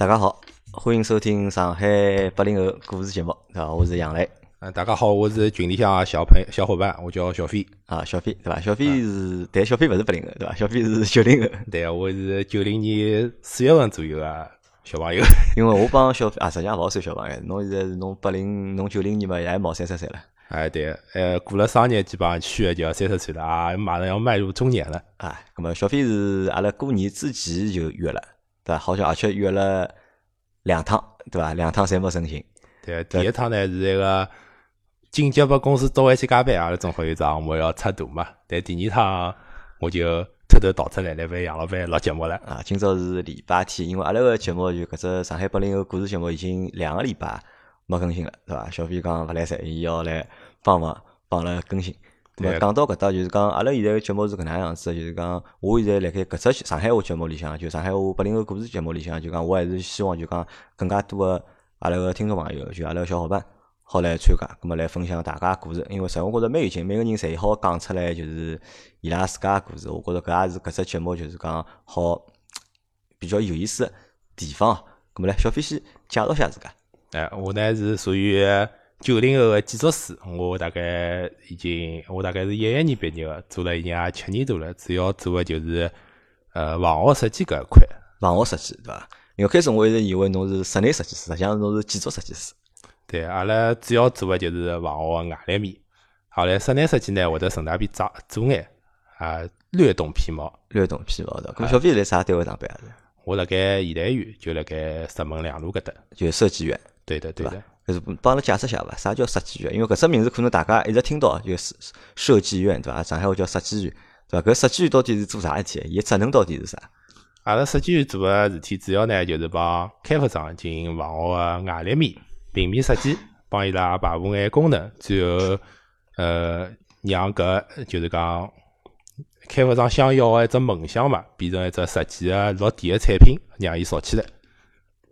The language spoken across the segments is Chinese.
大家好，欢迎收听上海八零后故事节目，对吧？我是杨磊。嗯，大家好，我是群里向小朋小伙伴，我叫小飞啊，小飞对吧？小飞是，但小飞勿是八零后对吧？小飞是九零后。对啊，我是九零年四月份左右啊，小朋友。因为我帮小飞啊，实际上勿好算小朋友，侬现在是侬八零，侬九零年嘛，也毛三十岁了。哎，对，呃，过了生日基本上去就要三十岁了啊，马上要迈入中年了啊。那么小飞是阿拉过年之前就约了，对吧？好像而且约了两趟，对伐？两趟侪没成行。对，第一趟呢是一个。紧急把公司招回去加班啊！正好有只项目要出大嘛。但第二趟我就偷偷逃出来来为杨老板录节目了啊！今朝是礼拜天，因为阿拉个节目就搿只上海八零后故事节目已经两个礼拜没更新了，对伐？小飞讲勿来塞，伊要来帮忙帮了更新。对，讲到搿搭就是讲，阿拉现在个节目是搿能样子，就是讲我现在辣盖搿只上海话节目里向，就上海话八零后故事节目里向，就讲我还是希望就讲更加多个阿拉个听众朋友，就阿拉个小伙伴。好来参加，咁么来分享大家故事，因为实我觉着蛮有劲，每个人侪好讲出来，就是伊拉自家故事。我觉着搿也是搿只节目就是讲好比较有意思个地方。咁么来，小飞先介绍下自家。哎，我呢是属于九零后个建筑师，我大概已经我大概是一一年毕业个，做了已经也七年多了，主要做个就是呃房屋设计搿一块。房屋设计对伐？因为开始我一直以为侬是室内设计师，实际上侬是建筑设计师。对，阿拉主要做个就是房屋外立面。好嘞，室内设计呢，会得顺带便做做眼啊，略懂皮毛，略懂皮毛的。咾小飞在啥单位上班啊？我辣盖现代园，就辣盖石门两路搿搭，就设计院。对的，对的。就是帮阿拉解释下伐？啥叫设计院？因为搿只名字可能大家一直听到，就是设计院，对伐？上海话叫设计院，对伐？搿设计院到底是做啥事体？伊职能到底是啥？阿拉设计院做个事体，主要呢就是帮开发商进行房屋个外立面。平面设计，帮伊拉排布眼功能，最后呃让搿就是讲开发商想要个一只梦想嘛，变成一只实际个落地个产品，让伊造起来。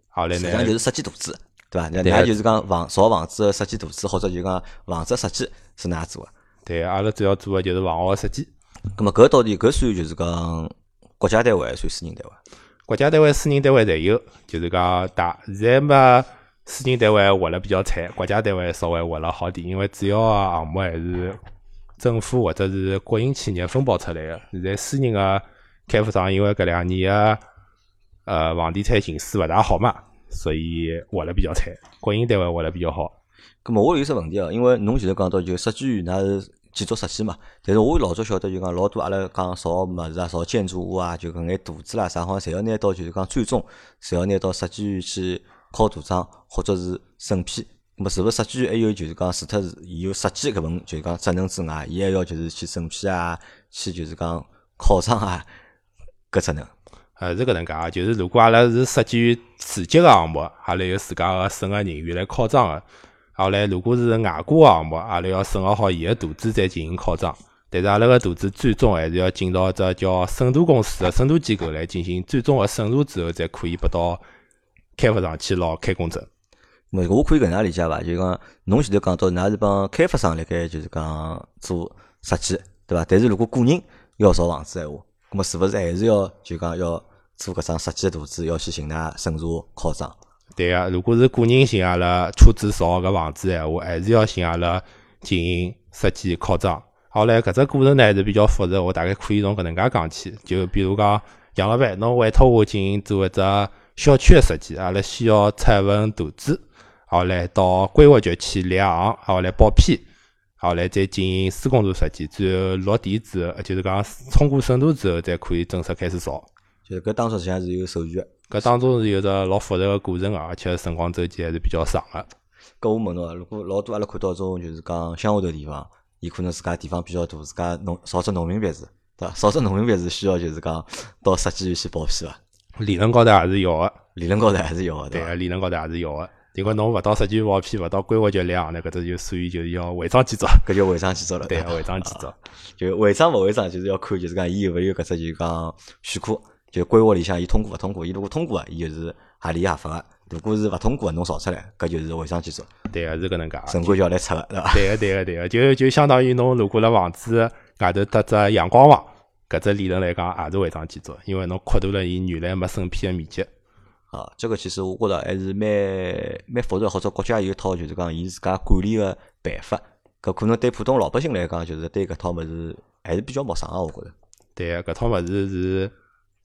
好嘞，实际上就是设计图纸，对伐？那就是讲房造房子个设计图纸，或者就讲房子设计是哪做个？对，阿拉主要做个就是房屋设计。咁么搿到底搿算就是讲国家单位还算私人单位？国家单位、私人单位侪有，就是讲大现在嘛。私人单位活了比较惨，国家单位稍微活了好点，因为主要个项目还是政府或者是国营企业分包出来个。现在私人个开发商因为搿两年个呃房地产形势勿大好嘛，所以活了比较惨。国营单位活了比较好。咁么我有只问题哦，因为侬前头讲到就设计院，那是建筑设计嘛，但是我老早晓得就讲老多阿拉讲造物事啊，造建筑物啊，就搿眼图纸啦啥，好像侪要拿到就是讲最终侪要拿到设计院去。考图章或者是审批，那么是勿是设计院还有就是讲除脱是伊有设计搿份就是讲职能之外，伊还要就是去审批啊，去就是讲考章啊搿职能。呃，是搿能介啊，就是如果阿拉是设计自己个项目，阿拉有自家个审核人员来考章个。后来如果是外国个项目，阿拉要审核好伊个图纸再进行考章。但是阿拉个图纸最终还是要进到只叫审图公司个审图机构来进行最终个审查之后，才可以拨到。开发商去捞开工证，么我可以搿能介理解伐？就讲侬前头讲到，㑚是帮开发商辣盖就是讲做设计，对伐？但是如果个人要造房子个闲话，咁么是勿是还是要就讲要做搿张设计图纸，要去寻㑚审查考证？对啊，如果是个人寻阿拉出资造搿房子闲话，还是要寻阿拉进行设计考证。好唻，搿只过程呢是比较复杂，我大概可以从搿能介讲起。就比如讲，杨老板，侬委托我进行做一只。小区个设计，阿拉需要出一份图纸，好来到规划局去立项，好来报批，好来再进行施工图设计，最后落地之后，就是讲通过审查之后，才可以正式开始造。就是搿当中实际上是有手续个，搿当中是有着老复杂个过程个，而且辰光周期还是比较长个。搿我问侬，如果老多阿拉看到种就是讲乡下头地方，伊可能自家地方比较大，自家农造只农民别墅，对伐？造只农民别墅需要就是讲到设计院去报批伐？理论高头还是要个，理论高头还是要个，对个，理论高头还是要个。如果侬勿到设计院报批，勿到规划局立项，那搿只就属于就是要违章建筑，搿就违章建筑了。对，违章建筑，就违章勿违章，就是要看就是讲伊有勿有搿只就讲许可，就规划里向伊通过勿通过，伊如果通过，伊就是合理合法个；如果是勿通过，侬造出来，搿就是违章建筑。对个，是搿能介。城管就要来拆个，对伐？对个，对个，对个，就就相当于侬如果辣房子外头搭只阳光房。搿只理论来讲也是违章建筑，因为侬扩大了伊原来没审批个面积。啊，这个其实我觉着还是蛮蛮复杂，或者国家有一套就是讲伊自家管理个办法，搿可能对普通老百姓来讲，就是对搿套物事还是比较陌生个，我觉着。对，搿套物事是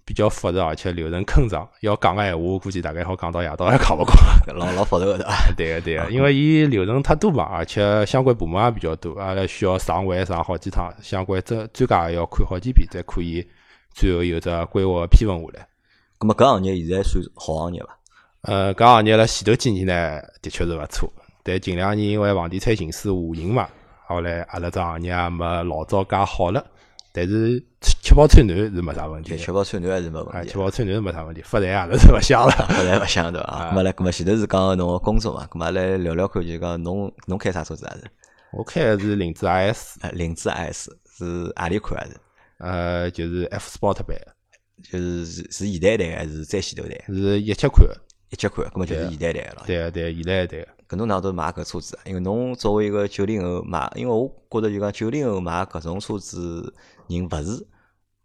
比较复杂，而且流程坑长。要讲个闲话，我估计大概好讲到夜到也讲勿光。老老复杂个对伐？对个对个，因为伊流程太多嘛，而且相关部门也比较多，阿拉需要上会上好几趟，相关专专家也要看好几遍，才可以最后有只规划批文下来。咁么搿行业现在算好行业伐？呃，搿行业辣前头几年呢，的确是勿错，但近两年因为房地产形势下行嘛，后来阿拉只行业也没老早介好了。但是吃饱穿暖是没啥问题，吃饱穿暖还是没问题。吃饱穿暖是没啥问题，发财阿拉是勿想了，发财勿想对伐？咁么来，咁么前头是讲侬个工作嘛，咁么来聊聊看，就讲侬侬开啥车子啊是？我开的是凌志 IS，凌志 IS 是何里款还是？呃，就是 F Sport 版，就是是是现代台还是再前头台？是一七款，一七款，咁么就是现代台了。对对，现代台。搿侬哪都买搿车子？因为侬作为一个九零后买，因为我觉着就讲九零后买搿种车子人勿是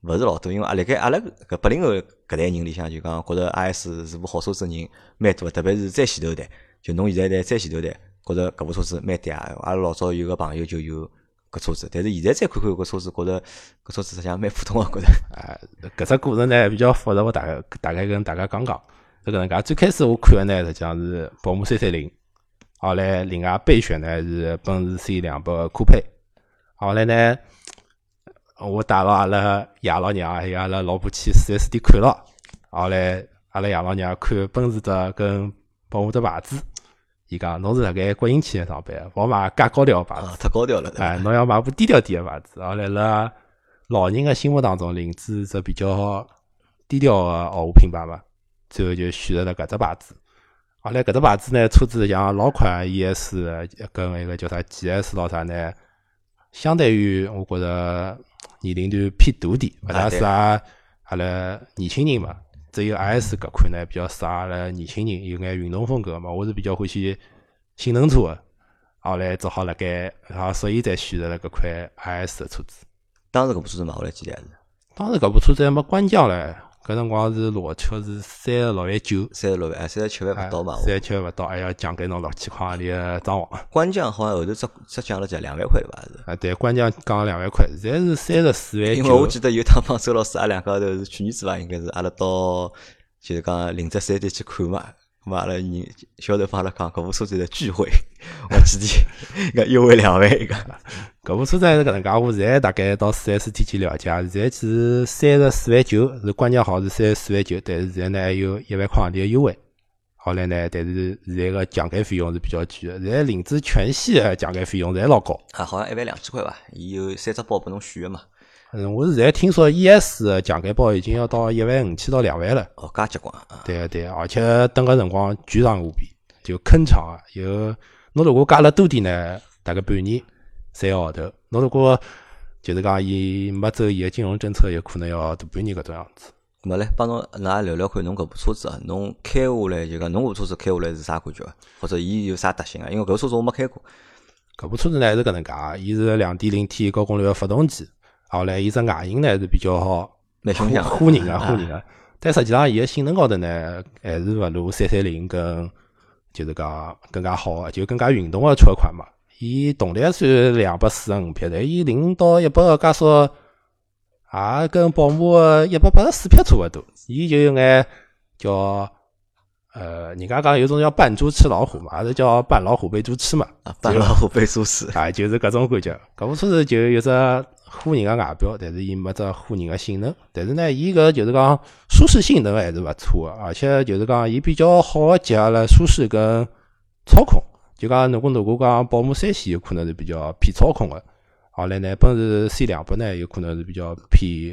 勿是老多，因为阿辣盖阿拉搿八零后搿代人里向就讲觉着 I S 是部好车子人蛮多，特别是再前头代，就侬现在代再前头代，觉着搿部车子蛮嗲。阿拉老早有个朋友就有搿车子，但是现在再看看搿车子，觉着搿车子实际上蛮普通个，觉着。啊，搿只过程呢比较复杂，我大概大概跟大家讲讲。搿能介最开始我看个呢，实际上是宝马三三零。后来，另外备选呢是奔驰 C 两百酷配。后来呢，我带了阿拉爷老娘还有阿拉老婆去四 S 店看了。后来，阿拉爷老娘看奔驰的跟宝马的牌子，伊讲侬是辣盖国营企业上班，勿买介高调牌子，太高调了。哎，侬要买部低调点的牌子。后来辣老人的心目当中，凌志是比较低调的豪华品牌嘛，最后就选择了搿只牌子。后来搿只牌子呢，车子像老款 ES 跟那个叫啥 GS 老啥呢，相对于我觉着年龄段偏大点，勿大适合阿拉年轻人嘛。只有 IS 搿款呢比较适合阿拉年轻人，有眼运动风格嘛。我是比较欢喜性能车的，后来只好辣盖，啊，所以才选择了搿款 IS 的车子。当时搿部车子买下来几钿是？当时搿部车子还没官降唻。搿辰光是裸车是三十六万九，三十六万，三十七万勿到嘛。三十七万勿到，还要奖给侬六千块钿个装潢。官降好像后头只只降了只两万块伐？是啊，对，官降降了两万块，现在是三十四万九。因为我记得有趟帮周老师，阿两个头是去年子伐？应该是阿拉到就是讲临泽四 S 店去看嘛。咁阿拉人销售方阿拉讲，搿部车子的聚会，我记得，个优惠两万一个。搿部车子是搿能介，我现在大概到四 S 店去了解，现在是三十四万九，是官降号是三十四万九，但是现在呢还有一万块钿的优惠。后来呢，但是现在个奖改费用是比较贵的，现在领子全系的奖改费用侪老高。啊，好像一万两千块伐？伊有三只包拨侬选个嘛。嗯，我是现在听说 ES 的奖改包已经要到一万五千到两万了。哦，介结棍啊！对对，而且等个辰光巨长无比，就坑长啊！有侬如果加了多点呢，大概半年。三个号头，侬如果就是讲伊没走伊个金融政策，有可能要大半年搿种样子。咹来帮侬来聊聊看，侬搿部车子啊，侬开下来就讲侬部车子开下来是啥感觉？或者伊有啥特性啊？因为搿部车子我没开过。搿部车子呢是搿能介，伊是两点零 T 高功率个发动机，后来伊只外形呢是比较好，蛮凶相，唬人 个唬人个。但实际上伊个性能高头呢，还是勿如三三零跟就是讲更加好个，就更加运动个车款嘛。伊动力算两百四十五匹，但伊零到一百个加速也跟宝马一百八十四匹差勿多。伊就有眼叫呃，人家讲有种叫扮猪吃老虎嘛，也是叫扮老虎被猪吃嘛。扮老虎被猪吃，啊，就是搿种感觉。搿部车子就有只唬人个外表，但是伊没只唬人个性能。但是呢，伊搿就是讲舒适性能还是勿错个，而且就是讲伊比较好结合了舒适跟操控。就讲，如果如果讲宝马三系有可能是比较偏操控的，后来呢，奔驰 C 两百呢有可能是比较偏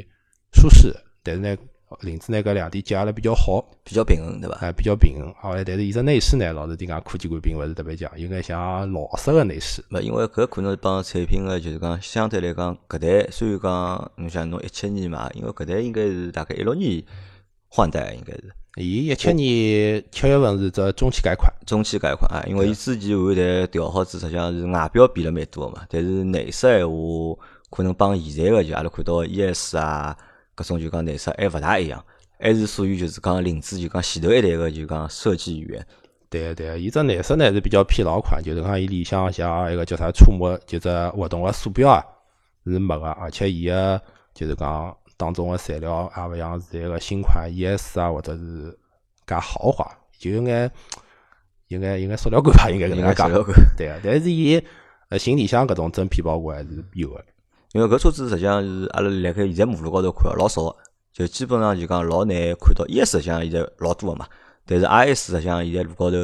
舒适，但是呢，领子呢搿两点结合了比较好，比较平衡，对伐？哎，比较平衡。后来，但是伊只内饰呢，老实点讲，科技感并勿是特别强，有眼像老式个内饰。勿，因为搿可能是帮产品个，就是讲相对来讲，搿代虽然讲侬像侬一七年嘛，因为搿代应该是大概一六年换代，应该是。伊一七年七月份是只中期改款，中期改款啊，因为伊之前换代调好子，实际上是外表变了蛮多嘛，但是内饰闲话，可能帮现在个就阿拉看到 ES 啊，搿种就讲内饰还勿大一样，还是属于就是讲领子就讲前头一代个就讲设计语言。对个对个，伊只内饰呢是比较偏老款，就是讲伊里向像一个叫啥触摸，就只活动个鼠标啊是没个，而且伊个就是讲当中个材料也勿像是一个新款 ES 啊或者是介豪华，就有眼有眼有眼塑料感吧，应该搿能介讲。对个，但是伊呃行李箱搿种真皮包裹还是有个。因为搿车子实际上是阿拉辣盖现在马路高头看老少个，就基本上就讲老难看到。ES 实际上现在老多个嘛。但是 R S 实际上现在路高头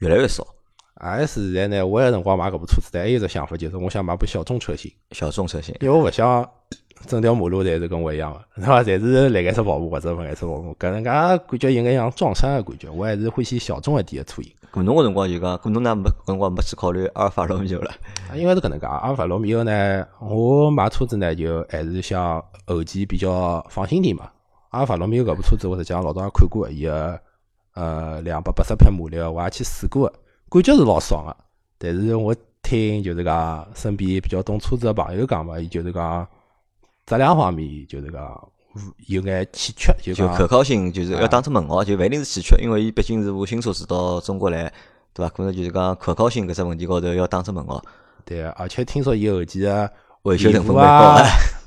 越来越少。S 现在呢，我有辰光买搿部车子，但还有只想法，就是我想买部小众车型。小众车型，因为我勿想整条马路侪是跟我一样个，对伐？侪是蓝颜色跑步或者粉颜色跑步，搿能介感觉有眼像撞衫个感觉。我还是欢喜小众一点个车型。搿侬个辰光就讲，搿侬呢没搿辰光没去考虑阿尔法罗密欧了？因为是搿能介，阿尔法罗密欧呢，我买车子呢就还是想后期比较放心点嘛。阿尔法罗密欧搿部车子，我实际上老早也看过伊个。呃，两百八十匹马力，我也去试过，感觉是老爽个。但是我听就是讲身边比较懂车子个朋友讲嘛，伊就是讲质量方面就是讲有眼欠缺，就就可靠性就是要打出问号，就勿一定是欠缺，因为伊毕竟是部新车子到中国来，对伐？可能就是讲可靠性搿只问题高头要打出问号。对，而且听说伊后期个维修成本高，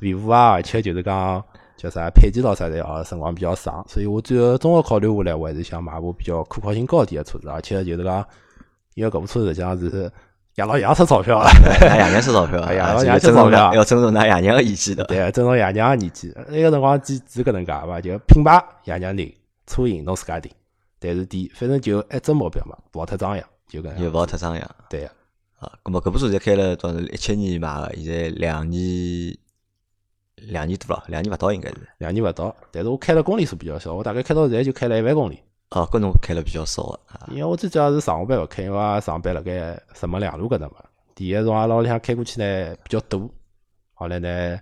维护 啊，而且就是讲。叫啥配件咯啥的啊，辰光比较长，所以我最后综合考虑下来，我还是想买部比较可靠性高点的车子，而且就是讲，因为搿部车实际上是爷老爷出钞票，爷娘出钞票，爷老爷出钞票，要尊重㑚爷娘个意见的，对，尊重爷娘个意见。那个辰光只是搿能介伐？就品牌爷娘定，车型侬自家定，但是店反正就一只目标嘛，勿好太张扬，就搿能，就勿好太张扬，对呀。啊，搿么搿部车才开了多少？一七年买个，现在两年。两年多了，两年勿到应该是。两年勿到，但是我开的公里数比较少，我大概开到现在就开了一万公里。哦，搿侬开了比较少个。因为我最主要是上下班勿开，因为上班辣盖石门两路搿搭嘛。第一从阿拉屋里向开过去呢比较堵，后来呢，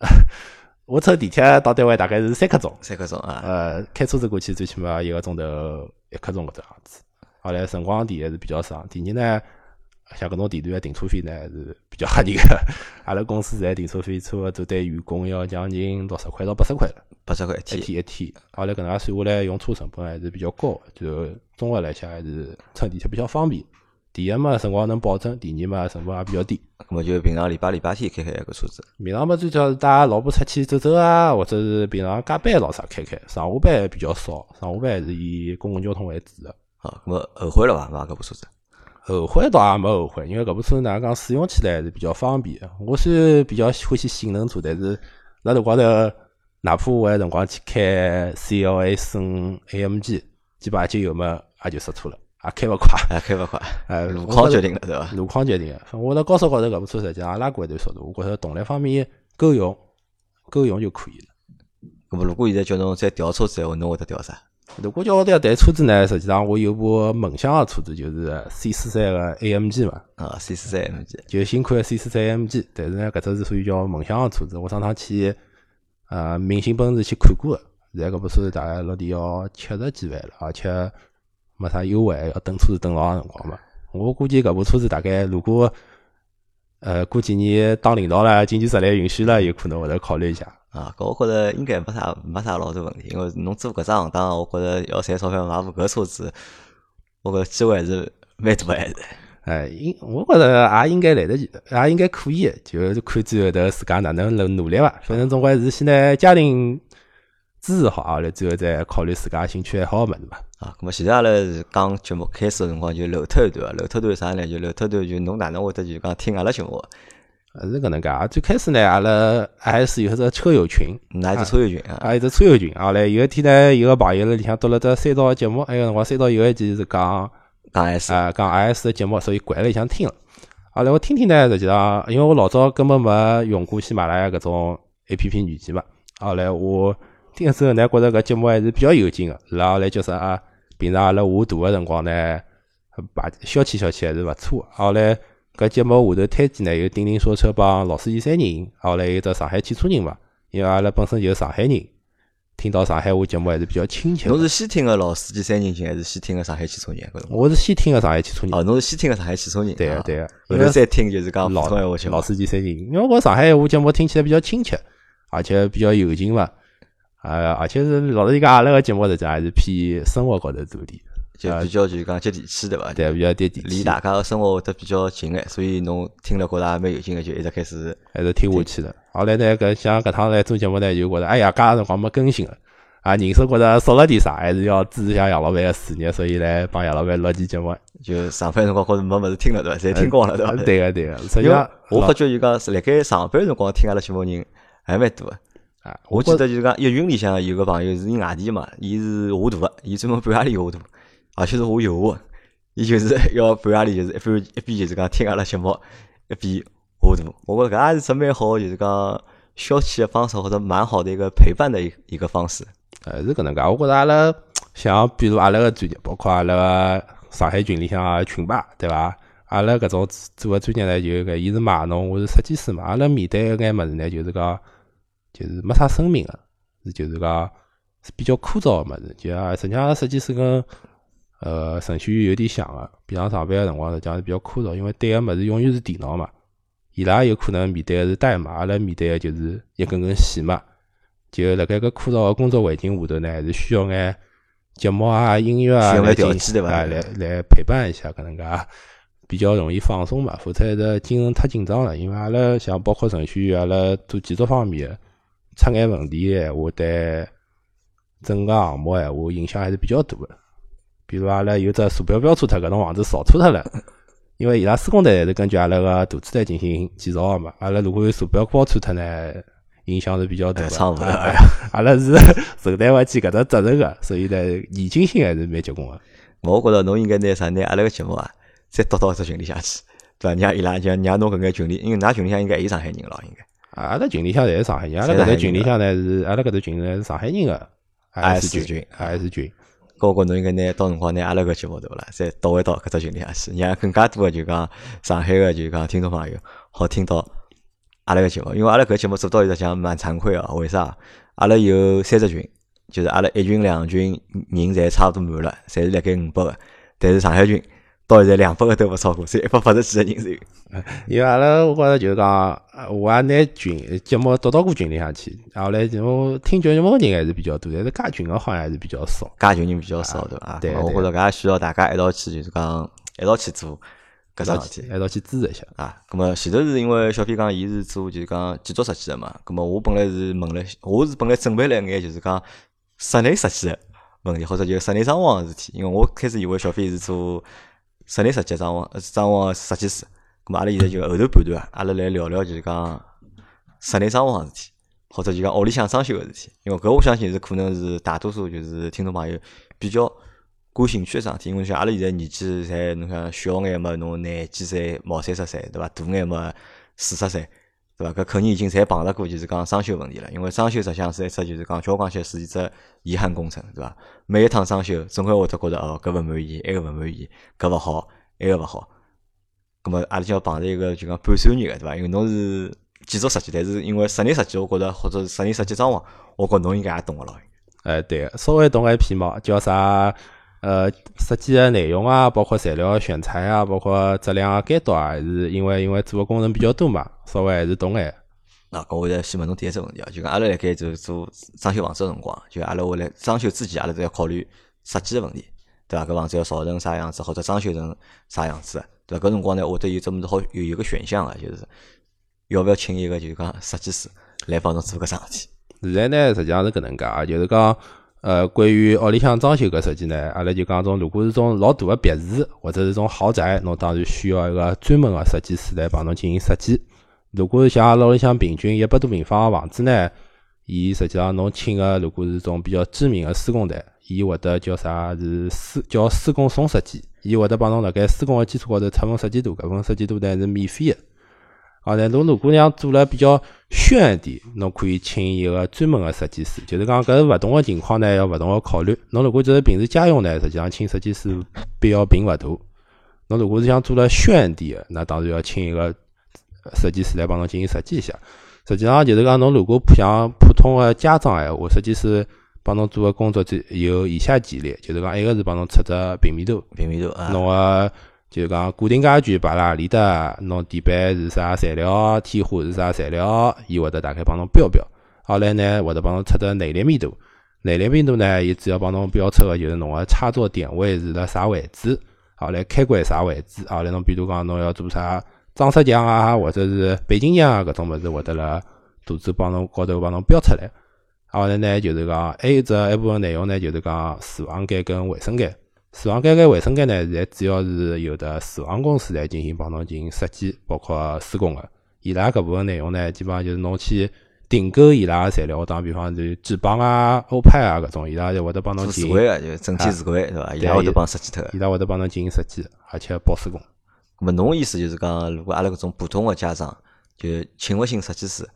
我乘地铁到单位大概是三刻钟。三刻钟啊。呃，开车子过去最起码一个钟头一刻钟搿只样子。后来辰光第一是比较长，第二呢。像搿种地段个停车费呢是比较吓人个，阿拉公司现在停车费差勿多对员工要将近六十块到八十块了，八十块一天一天。阿拉搿能介算下来，用车成本还是比较高，就综合来讲还是乘地铁比较方便。第一嘛，辰光能保证；第二嘛，成本也比较低。那么就平常礼拜礼拜天开开个车子。平常嘛，最主要是带老婆出去走走啊，或者是平常加班咾啥开开。上下班比较少，上下班还是以公共交通为主的。好，那么后悔了伐？买搿部车子？后悔倒也没后悔，因为搿部车哪能讲使用起来还是比较方便。我虽然比较欢喜性能车，但是那辰光头，哪怕我辰光去开 CLA 升 AMG，几把节油嘛也就刹车了，也开勿快，也开勿快。哎，路况决定了，对伐？路况决定了。我在高速高头搿部车实际上也拉过一段速度，我觉着动力方面够用，够用就可以了。那么，如果现在叫侬再调车子闲话，侬会得调啥？如果叫我要谈车子呢，实际上我有部梦想的车子，就是 C 四三个 AMG 嘛。啊，C 四三 AMG，就新款的 C 四三 AMG。但是呢，搿只是属于叫梦想的车子。我上趟去呃明星奔驰去看过的，现在搿部车子大概落地要七十几万了，而且没啥优惠，要等车子等老长辰光嘛。我估计搿部车子大概如果呃过几年当领导了，经济实力允许了，有可能会得考虑一下。啊，搿我觉着应该没啥没啥老大问题，因为侬做搿只行当，我觉着要赚钞票买部搿车子，我觉机会还是蛮大还是。哎，应我觉着也应该来得及，也应该可以，就是看最后头自家哪能努努力伐。反正总归是先拿家庭支持好，后来最后再考虑自家兴趣爱好个物事嘛。啊，咁么现在阿拉是讲节目开始个辰光就漏脱一段，漏脱段啥呢？就漏脱段就侬哪能会得就讲听阿拉节目？是搿能介啊！最开始呢，阿拉还是有只车友群，哪一只车友群啊？啊，一只车友群。后来有一天呢，有个朋友辣里向读了只三刀节目，埃个辰光三刀有一集是讲讲 S 啊，讲 S 的节目，所以拐了里向听了。后来我听听呢，实际上因为我老早根本没用过喜马拉雅搿种 A P P 软件嘛。后来我听了之后呢，觉着搿节目还是比较有劲个。然后来叫啥？平常阿拉画图个辰光呢，把消遣消遣还是勿错。后来。搿节目下头推荐呢，有丁丁说车帮老司机三人，后来有只上海汽车人嘛，因为阿拉本身就是上海人，听到上海话节目还是比较亲切。侬是先听个老司机三人行，还是先听个上海汽车人？我是先听个上海汽车人。哦，侬是先听个上海汽车人。对个对个，后头再听就是讲老话老司机三人，因为我上海话节目听起来比较亲切，而且比较有劲嘛。呃，而且是老实讲，阿拉个节目实际上还是偏生活高头着地，就比较就是讲接地气，对伐？对，比较接地气，离大家个生活会得比较近眼，所以侬听了觉着也蛮有劲个，就一直开始还是听下去了。后来呢，搿像搿趟来做节目呢，就觉着哎呀，介长辰光没更新了，啊，人生觉着少了点啥，还是要支持下杨老板个事业，所以来帮杨老板录期节目。就上班辰光觉着没物事听了，对伐？侪听光了，对伐？对个对个，实际上我发觉就讲是辣盖上班辰光听阿拉节目人还蛮多个。啊，我记得就是讲，一群里向有个朋友是外地嘛，伊是华图个，伊专门半夜里下大，而且是我有个，伊就是 要半夜里就是一边一边就是讲听阿拉节目，一边画图。我觉着搿也是只蛮好，就是讲消遣个方式，或者蛮好的一个陪伴的一一个方式。呃，是搿能介，我觉着阿拉像比如阿拉个专业，包括阿拉个上海群里向群吧，对伐？阿拉搿种做个专业呢，就搿伊是码农，我是设计师嘛，阿拉面对一眼物事呢，就是讲。就是没啥生命个，是就是讲是比较枯燥个物事。就像，实际上设计师跟呃程序员有点像个，平常上班个辰光实际上是比较枯燥，因为对个物事永远是电脑嘛。伊拉有可能面对个是代码，阿拉面对个就是一根根线嘛。就辣盖搿枯燥个工作环境下头呢，还是需要眼节目啊、音乐啊来来来陪伴一下，搿能介比较容易放松嘛。否则是精神太紧张了，因为阿拉像包括程序员，阿拉做技术方面。出眼问题闲话，对整个项目闲话影响还是比较大个。比如阿拉有只鼠标标错脱，搿种房子扫错脱了，因为伊拉施工队是根据阿拉个图纸来进行建造个嘛。阿拉如果有鼠标标错脱呢，影响是比较大个。阿拉是承担勿起搿只责任个，所以呢，严谨性还是蛮结棍个。我觉着侬应该拿啥拿阿拉个节目啊，再丢到只群里向去，对伐？让伊拉就让侬搿眼群里，因为㑚群里向应该有上海人咯，应该。阿拉群里向侪是上海人，阿拉搿个群里向呢是阿拉搿个群呢是上海人个 S 群，S 群。高觉侬应该拿到辰光拿阿拉个节目对勿啦？再倒一导搿只群里向去，让更加多个就讲上海个就讲听众朋友好听到阿拉个节目。因为阿拉搿节目做到现在讲蛮惭愧个，为啥？阿拉有三只群，就是阿拉一群两群人侪差勿多满了，侪是辣盖五百个，但是上海群。到现在两百个都勿超过，只有一百八十几个人是有。因为阿拉我觉着就是讲，我也拿群节目导到过群里向去，然后来节目听节目人还是比较多，但是加群个好像还是比较少，加群人比较少，对伐？对，我觉着搿也需要大家一道去，就是讲一道去做搿桩事体，一道去支持一下啊。咁么前头是因为小飞讲伊是做就是讲建筑设计个嘛，咁么我本来是问了，我是本来准备了一眼就是讲室内设计个问题，或者就室内装潢个事体，因为我开始以为小飞是做。室内设计装潢，装潢设计师。咁阿拉现在就后头半段啊，阿拉来聊聊就是讲室内装潢事体，或者就讲屋里向装修个事体。因为搿我相信是可能是大多数就是听众朋友比较感兴趣个桩事体。因为像阿拉现在年纪侪侬看小眼嘛，侬廿几岁、毛三十岁，对伐？大眼嘛四十岁。对伐？搿肯定已经侪碰着过，就是讲装修问题了。因为装修实际上是一只，就是讲交关些是一只遗憾工程，对伐？每一趟装修，总归会得觉着哦，搿勿满意，埃个勿满意，搿勿好，埃个勿好。葛末阿拉就要碰着一个就讲半专业个，对伐？因为侬是建筑设计，但是因为室内设计，我觉着或者室内设计装潢，我觉侬应该也懂个咯。哎，对，稍微懂眼皮毛，叫啥？呃，设计个内容啊，包括材料选材啊，包括质量啊、监督啊，还是因为因为做个工程比较多嘛，稍微还是懂眼。那搿我再先问侬第一只问题啊，就讲阿拉辣盖做做装修房子个辰光，就阿拉会来装修之前，阿拉都要考虑设计个问题，对伐？搿房子要造成啥样子，或者装修成啥样子，对伐？搿辰光呢，我得有这么多好有一个选项啊，就是要勿要请一个就是讲设计师来帮侬做搿桩事体。现在呢，实际上是搿能介啊，就是讲。呃，关于屋里向装修搿设计呢，阿拉就讲种，如果是种老大个别墅或者是种豪宅，侬当然需要一个专门个设计师来帮侬进行设计。如果是像阿拉屋里向平均一百多平方个房子呢，伊实际上侬请个如果是种比较知名个施工队，伊会得叫啥是施叫施工松设计，伊会得帮侬辣盖施工个基础高头出份设计图，搿份设计图呢是免费个。好的，侬如果想做了比较炫一点，侬可以请一个专门的设计师。就是讲，搿是勿同的情况呢，要勿同的考虑。侬如果就是平时家用呢，实际上请设计师必要并勿大。侬如果是想做了炫一点的，那当然要请一个设计师来帮侬进行设计一下。实际上就是讲，侬如果像普通的家装闲话，设计师帮侬做的工作就有以下几类，就是讲，一个是帮侬出只平面图，平面图啊，侬个。就是讲固定家具摆辣何里搭，侬地板是啥材料，天花是啥材料，伊会得大概帮侬标标。后来呢会得帮侬测得内裂密度，内裂密度呢伊主要帮侬标出个就是侬个插座点位是辣啥位置，后来开关啥位置，后来侬比如讲侬要做啥装饰墙啊，或者是背景墙啊搿种物事会得辣图纸帮侬高头帮侬标出来。后来呢就是讲还有只一部分内容呢就是讲厨房间跟卫生间。厨房间跟卫生间呢，现在主要是有的厨房公司来进行帮侬进行设计，包括施工个。伊拉搿部分内容呢，基本上就是侬去订购伊拉个材料，打比方就纸帮啊、欧派啊搿种，伊拉就会得帮侬进行。自个就整体自个对伐？伊拉会得帮设计脱。伊拉会得帮侬进行设计，而且包施工。咾么侬意思就是讲，如果阿拉搿种普通个家长，就请勿请设计师，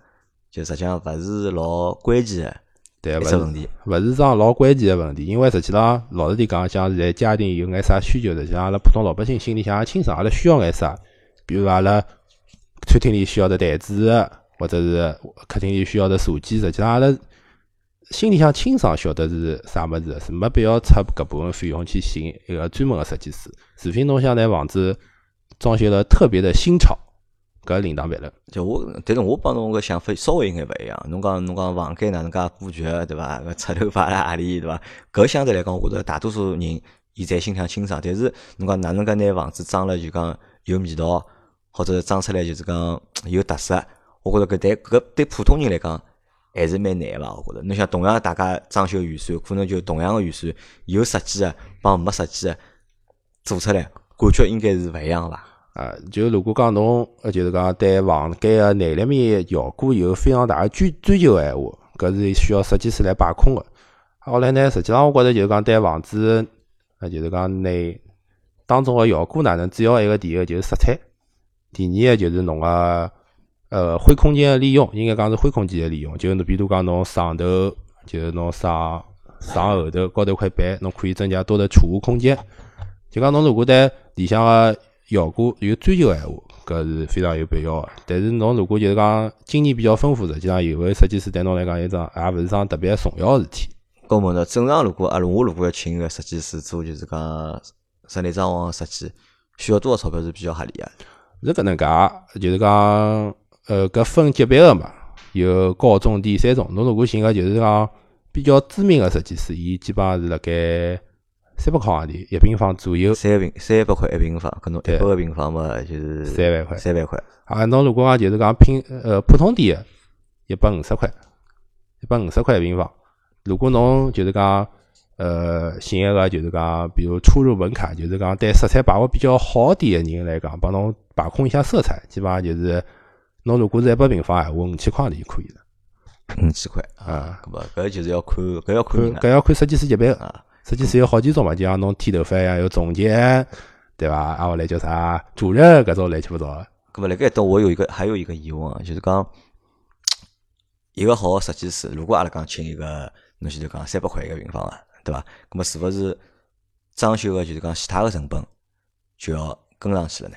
就实际上勿是老关键个。对，勿是问题，勿是桩老关键个问题，因为实际上老实点讲，像现在家庭有眼啥需求，实际上阿拉普通老百姓心里向也清爽，阿拉需要眼啥，比如阿拉餐厅里需要的台子，或者是客厅里需要的茶几，实际上阿拉心里向清爽晓得是啥物事，是没必要出搿部分费用去寻一个专门个设计师，除非侬想拿房子装修了特别的新潮。搿另当别论。就我，但是我帮侬个想法稍微有眼勿一样。侬讲侬讲房间哪能介布局，对伐？搿插头摆辣何里，对伐？搿相对来讲，我觉着大多数人现在心里清爽。但是侬讲哪能介拿房子装了就讲有味道，或者装出来就是讲有特色，我觉着搿对搿对普通人来讲还是蛮难伐？我觉着，侬想同样大家装修预算，可能就同样个预算，有设计个帮没设计个做出来，感觉应该是勿一样伐？啊，就如果讲侬，就是讲对房间个内立面效果有非常大个追追求个闲话，搿是需要设计师来把控个。后来呢，实际上我觉着就是讲对房子，啊，就是讲内当中个效果哪能，主要一个第一个就是色彩，第二个就是侬个呃灰空间个利用，应该讲是灰空间个利用。就侬比如讲侬上头，就是侬上上后头高头块板，侬可以增加多的储物空间。就讲侬如果在里向个。效果有追求个闲话，搿是非常有必要个。但是侬如果就是讲经验比较丰富，实际上有个设计师对侬来讲，一桩也勿是桩特别重要个事体。搿问呢，正常如果阿拉我如果要请一个设计师做，就是讲室内装潢设计，需要多少钞票是比较合理啊？是搿能介，就是讲呃，搿分级别个嘛，有高中低三种。侬如果寻个就是讲比较知名个设计师，伊基本上是辣盖。三百块洋钿一平方左右，三平三百块一平方，可能一百个平方嘛，就是三万块。三万块。啊，侬如果讲就是讲平呃普通点，一百五十块，一百五十块一平方。如果侬就是讲呃寻一个就是讲，比如初入门槛，就是讲对色彩把握比较好点的人来讲，帮侬把控一下色彩，基本上就是侬如果是一百平方，话五千块钿就可以了。五千块啊，搿么搿就是要看搿要看搿要看设计师级别啊。设计师有好几种嘛，就像侬剃头发一样，有总监，对伐？啊，后来叫啥主任，搿种乱七八糟。搿么辣盖一我有一个还有一个疑问啊，就是讲一个好设计师，如果阿拉讲请一个，侬现在讲三百块一个平方啊，对伐？搿么是勿是装修个就是讲其他个成本就要跟上去了呢？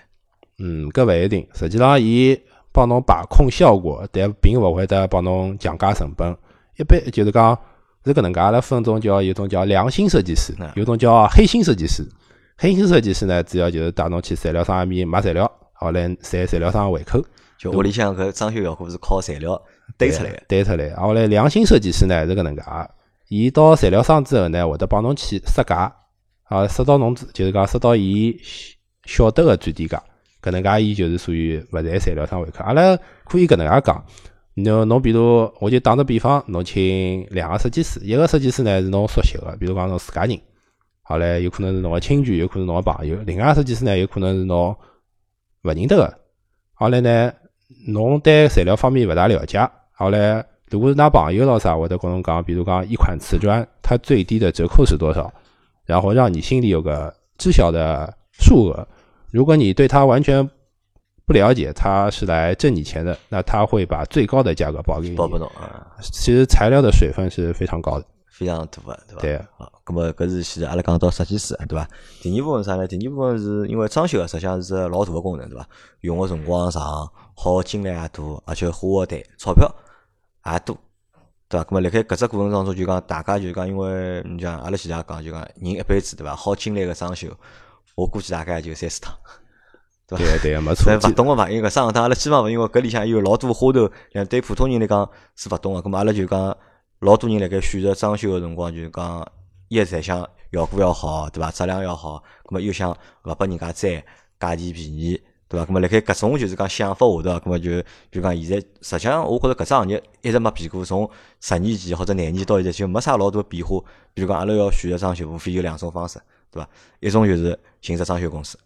嗯，搿勿一定。实际上，伊帮侬把控效果，但并勿会得帮侬降价成本。一般就是讲。是搿能介，阿拉分种叫有种叫良心设计师，有种叫黑心设计师。黑心设计师呢，主要就是带侬去材料商埃面买材料，后来赚材料商回扣。就屋里向搿装修效果是靠材料堆出来的，堆出来。后来良心设计师呢是搿能介，伊到材料商之后呢，会得帮侬去设价，啊，设到侬就是讲设到伊晓得个最低价。搿能介伊就是属于勿赚材料商回扣。阿拉可以搿能介讲。侬侬比如，我就打个比方，侬请两个设计师，一个设计师呢是侬熟悉个，比如讲侬自家人，好嘞，有可能是侬个亲眷，有可能侬个朋友；另外设计师呢，有可能是侬勿认得个。好嘞呢，侬对材料方面勿大了解，好嘞，如果是㑚朋友咾啥，会得跟侬讲，比如讲一款瓷砖，它最低的折扣是多少，然后让你心里有个知晓的数额。如果你对他完全不了解他是来挣你钱的，那他会把最高的价格报给你。报不动啊！其实材料的水分是非常高的，非常多的，对吧？对。好，那么搿是现在阿拉讲到设计师，对吧？第二部分啥呢？第二部分是因为装修实际上是老大的工程，对吧？用的辰光长，耗精力也多，而且花的钞票也多，对吧？那么辣盖搿只过程当中，就讲大家就讲，因为你讲阿拉现在讲就讲人一辈子，对伐？耗精力个装修，我估计大概就三四趟。对对对对，没错。勿懂个嘛，因为搿上趟阿拉基本上因为搿里向有老多花头，像对普通人来讲是勿懂个。咁么阿拉就讲老多人辣盖选择装修个辰光，就是讲一侪想效果要好，对伐？质量要好，咁么又想勿拨人家占价钿便宜。对伐？咁么辣盖搿种就是讲想法下头，咁么就就讲现在实际上，我觉着搿只行业一直没变过，从十年前或者廿年到现在就没啥老多变化。比如讲，阿拉要选择装修，无非有两种方式，对伐？一种就是寻只装修公司，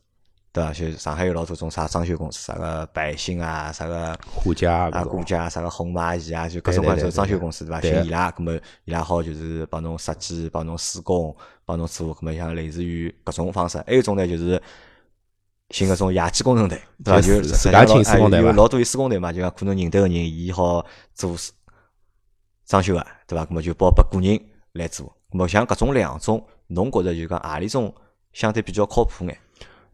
对伐？就上海有老多种啥装修公司，啥个百兴啊，啥个顾家啊，顾家，啥个红蚂蚁啊，就各种各样装修公司，对伐？寻伊拉，咁么伊拉好就是帮侬设计，帮侬施工，帮侬做，咁么像类似于搿种方式。还有一种呢，就是。寻搿种野鸡工程队，对伐？就自家请施工队有老多有施工队嘛，就讲可能认得个人，伊好做装修个，对伐？咁么就包拨个人来做。咁么像搿种两种，侬觉着就讲何里种相对比较靠谱眼？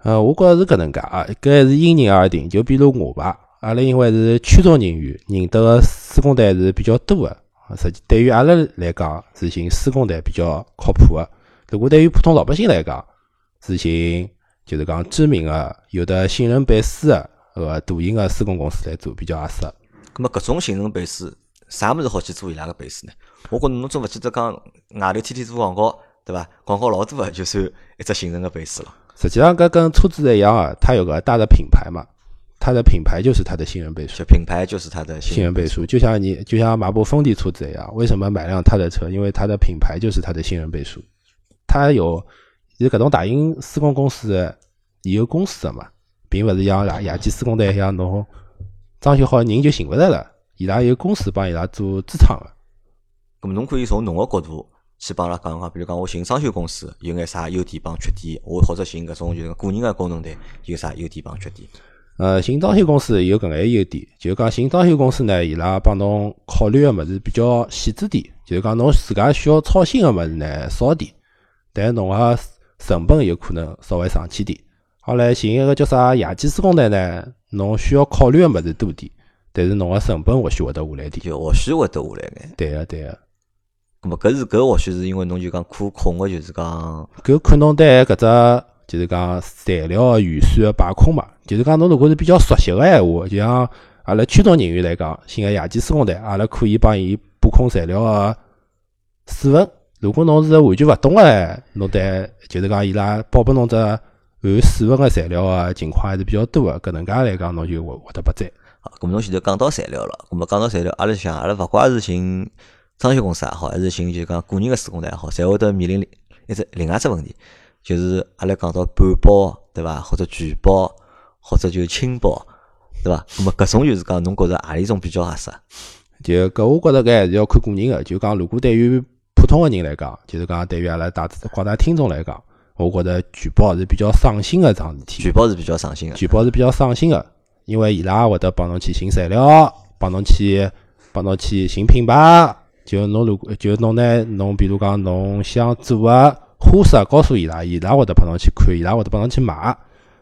呃，我觉着是搿能介啊，搿还是因人而定。就比如我吧，阿拉因为是区中人员，认得个施工队是比较多个。实际对于阿拉来讲，是寻施工队比较靠谱个。如果对于普通老百姓来讲，是寻。就是讲知名个有的信任背书个呃大型个施工公司来做比较合适。咁么搿种信任背书，啥物事好去做伊拉个背书呢？我觉着侬总勿记得讲外头天天做广告，对伐？广告老多个，就算一只信任个背书了。实际上搿跟车子一样啊，它有个大的品牌嘛，它的品牌就是它的信任背书。就品牌就是它的信任背书，就像你就像买部丰田车子一样，为什么买辆它的车？因为它的品牌就是它的信任背书。它有，有搿种大型施工公司。伊有公司的嘛，并勿是像野野鸡施工队一样，侬装修好人就寻勿着了。伊拉有公司帮伊拉做支撑个。咁侬可以从侬个角度去帮阿拉讲讲，比如讲我寻装修公司有眼啥优点帮缺点，我或者寻搿种就是个人个工程队有啥优点帮缺点。呃，寻装修公司有搿眼优点，就讲寻装修公司呢，伊拉帮侬考虑个物事比较细致点，就是讲侬自家需要操心个物事呢少点，但侬个成本有可能稍微上去点。好来寻一个叫啥野鸡施工队呢？侬需要考虑个物事多点，但是侬个成本或许会得下来点，就或许会得下来眼。对个对个。咁么搿是搿或许是因为侬就讲可控个，就是讲搿看侬对搿只就是讲材料个预算个把控嘛。就是讲侬如果是比较熟悉个闲话，就像阿拉区中人员来讲，寻个野鸡施工队，阿拉可以帮伊把控材料个水分。如果侬是完全勿懂个，侬对就是讲伊拉报拨侬只。含水分个材料个情况还是比较多个，搿能介来讲，侬就会会得不赞。好，咁侬现在讲到材料了，咁么讲到材料，阿拉想，阿拉勿怪是寻装修公司也好，还是寻就讲个人个施工队也好，侪会得面临一只另外只问题，就是阿拉讲到半包，对伐？或者全包，或者就轻包，对伐？那么搿种就是讲，侬觉着何里种比较合适？就搿我觉着搿还是要看个人个，就讲如果对于普通个人来讲，就是讲对于阿拉大广大听众来讲。我觉着全包是比较省心个桩事体，全包是比较省心个，全包是比较省心个，因为伊拉会得帮侬去寻材料，帮侬去帮侬去寻品牌。就侬如果就侬呢，侬比如讲侬想做个花色，告诉伊拉，伊拉会得帮侬去看，伊拉会得帮侬去买。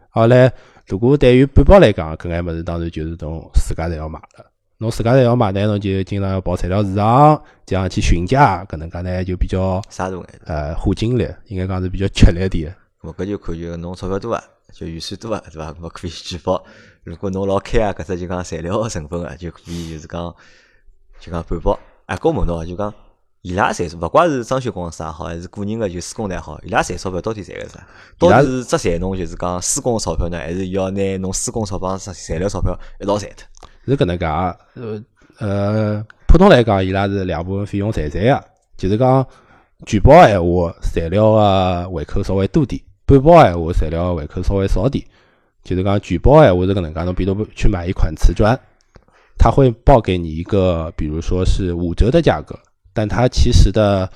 好嘞，如果对于半包来讲，搿眼物事当然就是侬自家侪要买了。侬自家侪要买呢，侬就经常要跑材料市场，这样去询价，搿能介呢就比较啥度眼，呃，花精力，应该讲是比较吃力点。咾搿就看就侬钞票多啊，就预算多啊，对伐？咾可以去报。如果侬老开啊，搿只就讲材料成分啊，就可以就是讲就讲半包。哎，我问到啊，就讲伊拉赚，勿怪是装修公司也好，还是个人个就施工也好，伊拉赚钞票到底赚个啥？到底是只赚侬就是讲施工钞票呢，还是要拿侬施工钞票、材料钞票一道赚脱？是搿能介啊，呃呃，普通来讲，伊拉是两部分费用侪赚个，就是讲全包闲话，材料个回扣稍微多点；半包闲话，材料回扣稍微少点。就是讲全包闲话是搿能介，侬比如去买一款瓷砖，他会报给你一个，比如说是五折的价格，但他其实的，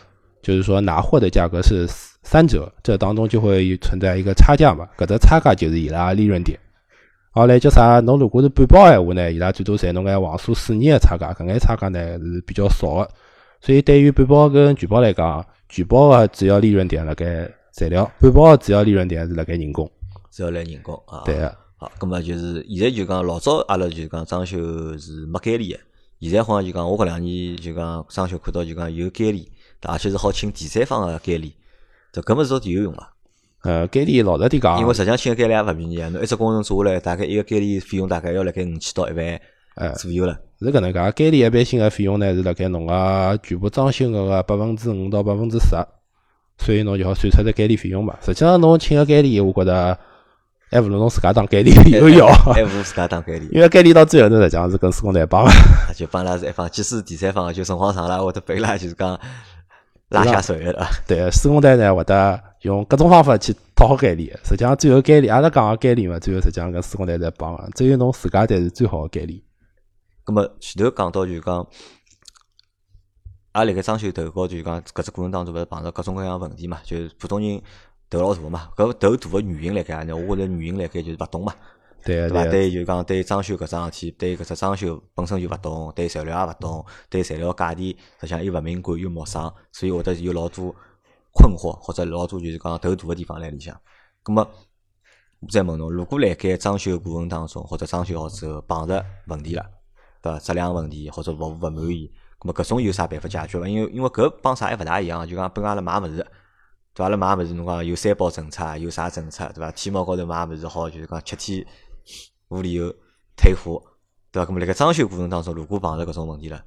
就是说拿货的价格是三折，这当中就会存在一个差价嘛，搿只差价就是伊拉利润点。好嘞，叫啥？侬如果是半包闲话呢，伊拉最多赚侬眼网速四年的差价，搿眼差价呢是比较少的。所以对于半包跟全包来讲，全包的主要利润点辣盖材料，半包的主要利润点是辣盖人工。主要来人工啊。对个。好，葛末就是现在就讲老早阿拉就讲装修是没监理的，现在好像就讲我搿两年就讲装修看到就讲有监理，而且是好请第三方的监理，这搿么是到底有用伐？呃，监理老实点讲，因为实际上请个监理也勿便宜啊，侬一只工程做下来，大概一个监理费用大概要辣盖五千到一万哎左右了。是搿能介，监理一般性个费用呢是辣盖侬个全部装修额个百分之五到百分之十，所以侬就好算出这监理费用嘛。实际上侬请个监理，我觉着还勿如侬自家当监理有效，还勿如自家当监理，因为监理到最后头实际上是跟施工队帮个。就帮伊拉是一方，即使第三方就辰光长了，会得拨伊拉就是讲拉下手个了。对，施工队呢会得用各种方法去讨好监理，实际上最后监理，阿拉讲个监理嘛，最后实际上跟施工队在帮个，只有侬自家才是最好的监理。咁么前头讲到就是讲，阿拉辣盖装修头高就是讲搿只过程当中，勿是碰着各种各样问题嘛，就是普通人头老大个嘛，搿头大个原因辣盖何呢？我觉着原因辣盖就是勿懂嘛，对个，对伐？对就是讲对装修搿桩事体，对搿只装修本身就勿懂，对材料也勿懂，对材料价钿实际上又勿敏感又陌生，所以会得有老多困惑或者老多就是讲头大个地方辣里向。咁么我再问侬，如果辣盖装修过程当中或者装修好之后碰着问题了，对伐？质量问题或者服务勿满意，咁么搿种有啥办法解决伐？因为因为搿帮啥还勿大一样，就讲本阿拉买物事，对？阿拉买物事侬讲有三包政策，有啥政策，对伐？天猫高头买物事好，就是讲七天无理由退货，对伐？咁么辣盖装修过程当中，如果碰着搿种问题了，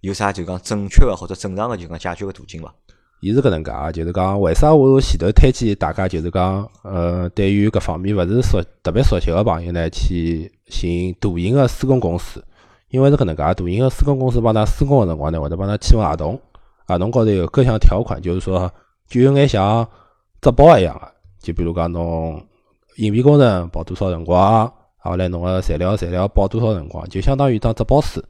有啥就讲正确个或者正常个就讲解决个途径伐？伊是搿能介啊，就是讲为啥我前头推荐大家就是讲，呃，对于搿方面勿是熟特别熟悉个朋友呢，去寻大型个施工公司，因为是搿能介，大型个施工公司帮㑚施工个辰光呢，会得帮㑚签合同，合同高头有各项条款，就是说就有眼像质保一样个，就比如讲侬隐蔽工程保多少辰光，后来侬个材料材料保多少辰光，就相当于一张质保书，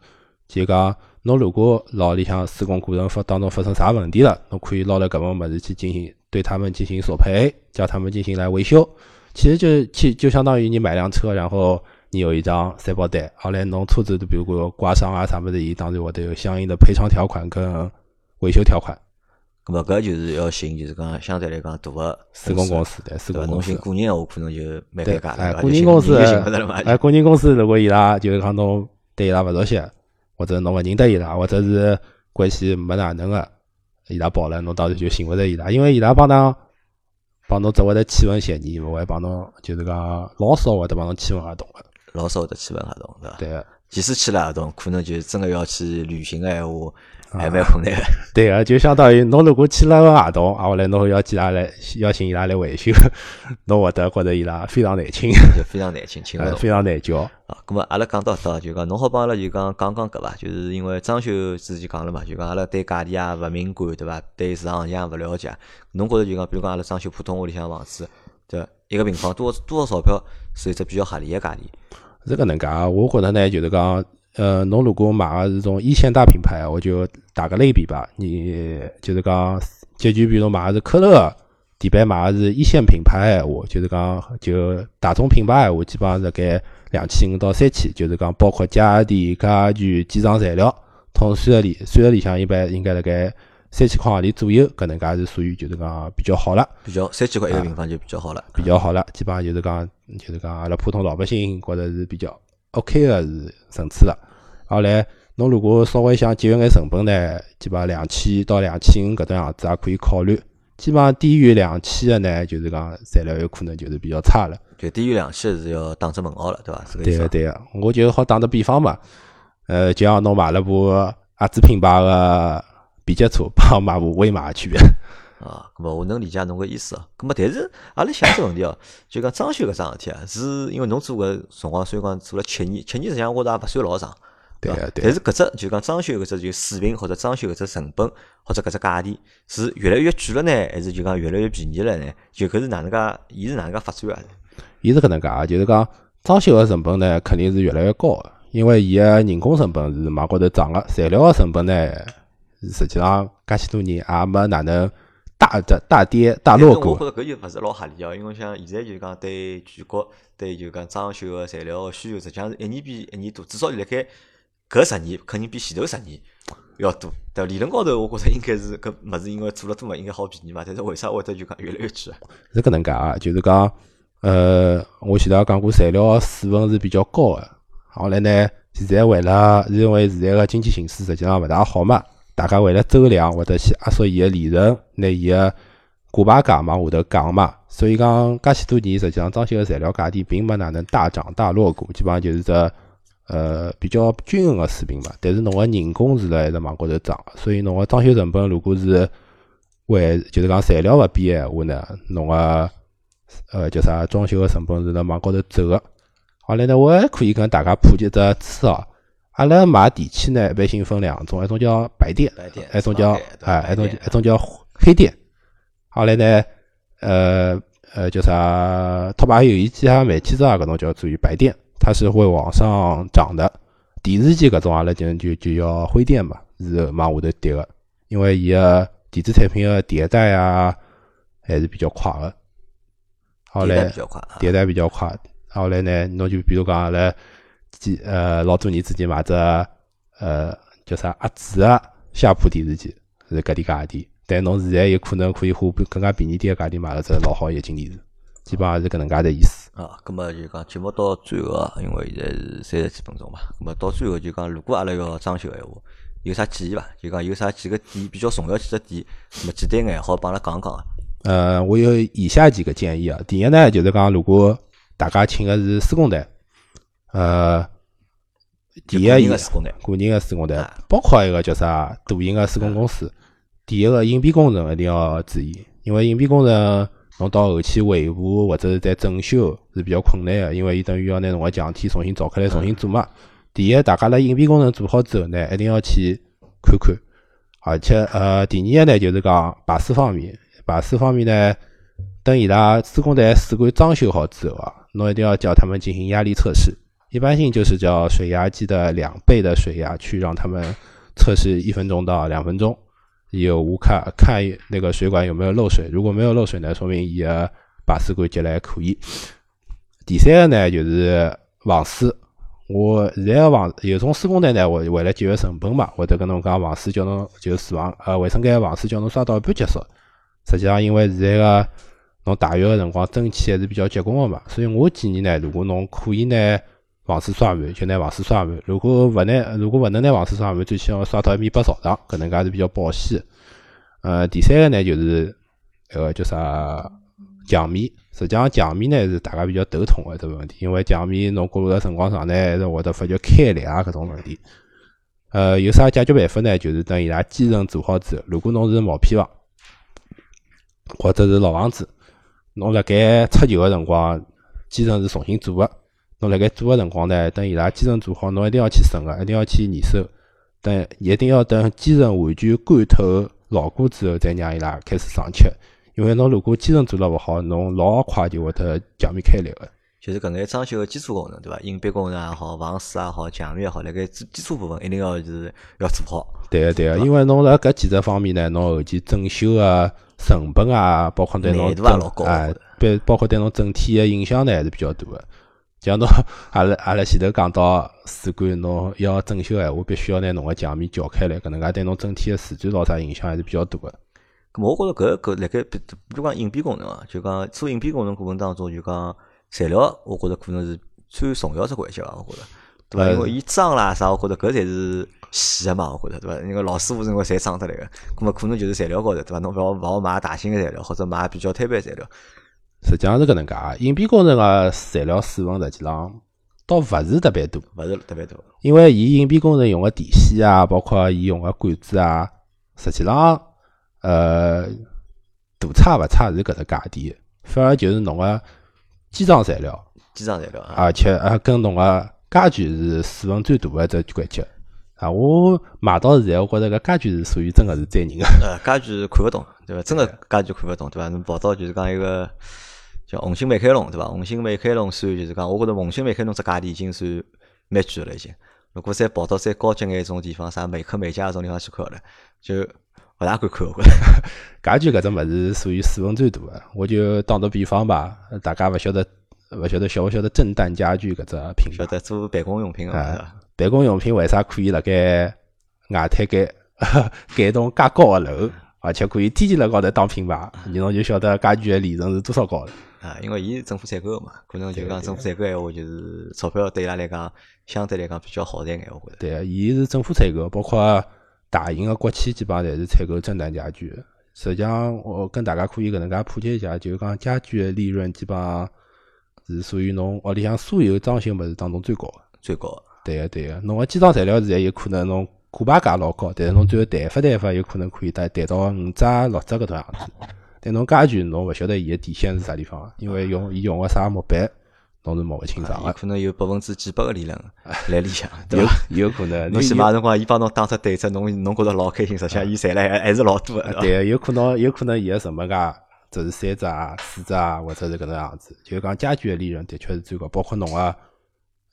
就讲。侬如果牢里向施工过程发当中发生啥问题了，侬可以拿来搿份物事去进行对他们进行索赔，叫他们进行来维修。其实就其就相当于你买辆车，然后你有一张三保单，后来侬车子比如讲刮伤啊啥物事，伊当然会得有相应的赔偿条款跟维修条款。咁么搿就是要寻就是讲相对来讲大个施工公司对伐？工公司侬寻。个人闲话可能就蛮尴尬哎，了，个人公司，就寻勿着了嘛。哎，个人公司如果伊拉就是讲侬对伊拉勿熟悉，或者侬勿认得伊拉，或者是关系没哪能个，伊拉跑了，侬当然就寻勿着伊拉，因为伊拉帮侬帮侬只会得签份协议，勿会帮侬就是讲老少会得帮侬签份合同个。老少会得签份合同，对伐？对个，即使签了合同，可能就真个要去履行个闲话，啊还蛮困难个。对个，就相当于侬如果签了个合同，啊，后来侬要叫伊拉来邀请伊拉来维修，侬会得觉着伊拉非常难请，就非常难请，请勿 非常难叫。啊。咁么阿拉讲到搿，就讲侬好帮阿拉就讲讲讲搿伐？就是因为装修之前讲了嘛，就讲阿拉对价钿也勿敏感，对伐？对市场行情也勿了解。侬觉着就讲，比如讲阿拉装修普通屋里向房子，对，一个平方多少多少钞票是一只比较合理个价钿？是搿能介啊，我觉着呢，就是讲，呃，侬如果买个是种一线大品牌，我就打个类比吧，你就是讲，就就比如买个是科勒底板买个是一线品牌闲话，就是讲就大众品牌闲话，基本上是盖两千五到三千，就是讲包括家电、家具、机床材料，统算个里算个里向一般应该辣盖三千块行钿左右，搿能介是属于就是讲比较好了。比较三千块一个平方就比较好了。比较好了，基本上就是讲，就是讲阿拉普通老百姓觉着是比较 OK 个是层次了。后来侬如果稍微想节约眼成本呢，基本上两千到两千五搿段样子也可以考虑。基本上低于两千个呢，就是讲材料有可能就是比较差了。就低于两千是要打只问号了，对伐？对个对个，我就好打个比方嘛，呃，就像侬买了部合资品牌个皮脚车，帮买部威马个区别。啊，咁么我能理解侬个意思哦。咁么但是阿拉想只问题哦，就讲装修搿桩事体啊，是因为侬做搿辰光虽然讲做了七年，七年实际上我觉着也勿算老长，对伐？对但是搿只就讲装修搿只就水平或者装修搿只成本或者搿只价钿是越来越贵了呢，还是就讲越来越便宜了呢？就搿是哪能介，伊是哪能介发展啊？伊是搿能介啊，就是讲装修个成本呢，肯定是越来越高个，因为伊个人工成本是往高头涨个，材料个成本呢，实际上介许多年也没哪能大的大跌大落我。觉着搿就勿是老合理哦，因为像现在就是讲对全国对就讲装修个材料个需求，实际上是一年比一年多，至少辣盖搿十年肯定比前头十年要多。对伐？理论高头，我觉着应该是搿物事因为做了多嘛，应该好便宜嘛。但是为啥会得就讲越来越贵啊？是搿能介啊，就是讲，呃，我前头也讲过，材料个水分是比较高个。后来呢，现在为了是因为现在个经济形势实际上勿大好嘛，大家为了周量，或者去压缩伊个利润，拿伊个挂牌价往下头降嘛。所以讲，介许多年，实际上装修个材料价钿并没哪能大涨大落过，基本上就是只呃比较均衡个水平嘛。但是侬个人工是辣一直往高头涨，所以侬个装修成本如果是为就是讲材料勿变个闲话呢，侬个呃叫啥装修个成本是辣往高头走个。好来呢，我还可以跟大家普及只知识哦。阿拉买电器呢，一般性分两种，一种叫白电，一种叫哎，一种电一种叫黑电。后来呢，呃呃叫啥？拓跋有一机啊、煤气灶啊，搿种叫属于白电，它是会往上涨的。电视机搿种阿拉就就就叫灰电嘛，是往下头跌个，因为伊个电子产品个迭代啊还是比较快个。好迭代来比较快啊。迭代比较快。后来呢，侬就比如讲阿拉几呃老多年之前买只呃叫啥阿紫个夏普电视机是搿点价钿，但侬现在有可能可以花比更加便宜点个价钿买了只老好液晶电视，基本上是搿能介个意思。啊，葛么就讲节目到最后啊，因为现在是三十几分钟嘛，葛么到最后就讲，如果阿拉要装修闲话，有啥建议伐？就讲有啥几个点比较重要几个点，葛么简单眼好帮阿拉讲讲啊。呃，我有以下几个建议啊。第一呢，就是讲如果大家请个是施工队，呃，第一个施工队个人个施工队啊，包括一个叫啥大型个施工公司。第一个隐蔽工程一定要注意，因为隐蔽工程侬到后期维护或者是在整修是比较困难个，因为伊等于要拿侬个墙体重新凿开来重新做嘛。第一，大家辣隐蔽工程做好之后呢，一定要去看看，而且呃，第二个呢就是讲排水方面，排水方面呢，等伊拉施工队水管装修好之后啊，侬一定要叫他们进行压力测试。一般性就是叫水压计的两倍的水压去让他们测试一分钟到两分钟，有无看看那个水管有没有漏水，如果没有漏水呢，说明伊个排水管接来可以。第三个呢就是防水，我现在个防有种施工队呢，为为了节约成本嘛，会得跟侬讲防水叫侬就厨房呃卫生间个防水叫侬刷到一半结束。实际上因为现在个侬大浴个辰光蒸汽还是比较结棍个嘛，所以我建议呢，如果侬可以呢防水刷满，就拿防水刷满；如果勿拿，如果勿能拿防水刷满，最起码刷到一米八朝上，搿能介是比较保险。呃，第三个呢就是那个叫啥墙面，实际上墙面呢是大家比较头痛个这个问题，因为墙面侬过了辰光长呢，还是会得发觉开裂啊搿种问题。呃，有啥解决办法呢？就是等伊拉基层做好之后，如果侬是毛坯房或者是老房子，侬辣盖拆旧个辰光，基层是重新做个。侬辣盖做个辰光呢，等伊拉基层做好，侬一定要去审个，一定要去验收。等一定要等基层完全干透牢固之后，再让伊拉开始上漆。因为侬如果基层做了勿好，侬老快就会得墙面开裂个。就是搿眼装修个基础工程，对伐？隐蔽工程也好，防水也好，墙面也好，辣盖基基础部分一定要是要做好。对个对个，因为侬辣搿几只方面呢，侬后期整修个成本啊，包括对侬难度也老高哎的，包包括对侬整体个影响呢，还是比较大个。像侬 阿拉阿拉前头讲到水管，侬要整修闲话，必须要拿侬个墙面撬开来，搿能介对侬整体个瓷砖咾啥影响还是比较大个。咁么我觉着搿搿辣盖比比如讲隐蔽工程啊，就讲做隐蔽工程过程当中，就讲材料，我觉着可能是最重要只环节伐？我觉着，对伐？呃因为伊脏啦啥，我觉着搿才是细个嘛，我觉着对伐？因为老师傅认为侪脏得来个，咁么可能就是材料高头对伐？侬勿要勿好买大型个材料，或者买比较摊板材料。实际上是搿能介个，隐蔽工程个材料水分实际上倒勿是特别多，勿是特别多。因为伊隐蔽工程用个电线啊，包括伊用个管子啊，实际上呃大差勿差是搿只价钿，反而就是侬个基装材料，基装材料啊，而且呃跟侬个家具是水分最大个一只环节。啊，我买到现在，我觉着搿家具是属于真个是载人个。呃，家具看勿懂，对伐？真个家具看勿懂，对伐？侬跑到就是讲一个叫红星美凯龙，对伐？红星美凯龙算就是讲，我觉着红星美凯龙只价钿已经算蛮贵了，已经。如果再跑到再高级眼一种地方，啥美克美家搿种地方去看了，就勿大敢看，我。家具搿只物事属于水分最大个，我就打个比方吧，大家勿晓得勿晓得晓勿晓得震旦家具搿只品牌晓？得做办公用品个，啊对伐？办公用品为啥可以辣盖外滩盖盖 栋介高个楼，而且可以天天辣高头当品牌？你侬就晓得家具个利润是多少高了。啊，因为伊是政府采购个嘛，可能就讲政府采购闲话，就是钞票对伊拉来讲，相对来讲比较好赚眼，我觉着。对，伊是政府采购，包括大型个国企基本上侪是采购震旦家具的。实际上，我跟大家可以搿能介普及一下，就是讲家具个利润基本上是属于侬屋里向所有装修物事当中最高个。最高的。对个对个，侬个基础材料现在有可能侬可怕价老高，但是侬最后谈发谈发有可能可以谈谈到五折六折搿种样子。但侬家具侬勿晓得伊个底线是啥地方，因为用伊用个啥木板，侬是摸勿清爽个。有可能有百分之几百个利润来里向，对伐？有可能。侬起码辰光伊帮侬打出对折，侬侬觉着老开心，实际上伊赚了还还是老多个。对，有可能有可能伊个成本价只是三折啊、四折啊，或者是搿能样子。就是讲家具个利润的确是最高，包括侬个。